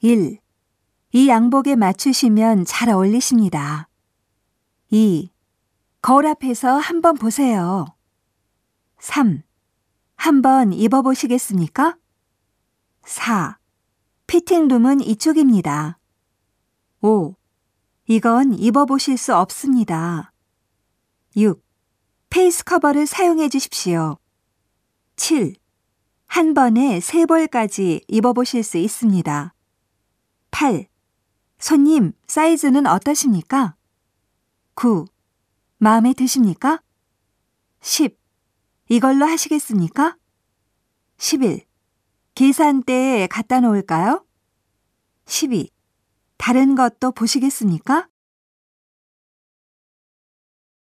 1. 이 양복에 맞추시면 잘 어울리십니다. 2. 거울 앞에서 한번 보세요. 3. 한번 입어보시겠습니까? 4. fitting room은 이쪽입니다. 5. 이건 입어보실 수 없습니다. 6. face cover를 사용해 주십시오. 7. 한 번에 세 벌까지 입어보실 수 있습니다. 8. 손님, 사이즈는 어떠십니까? 9. 마음에 드십니까? 10. 이걸로 하시겠습니까? 11. 계산대에 갖다 놓을까요? 12. 다른 것도 보시겠습니까?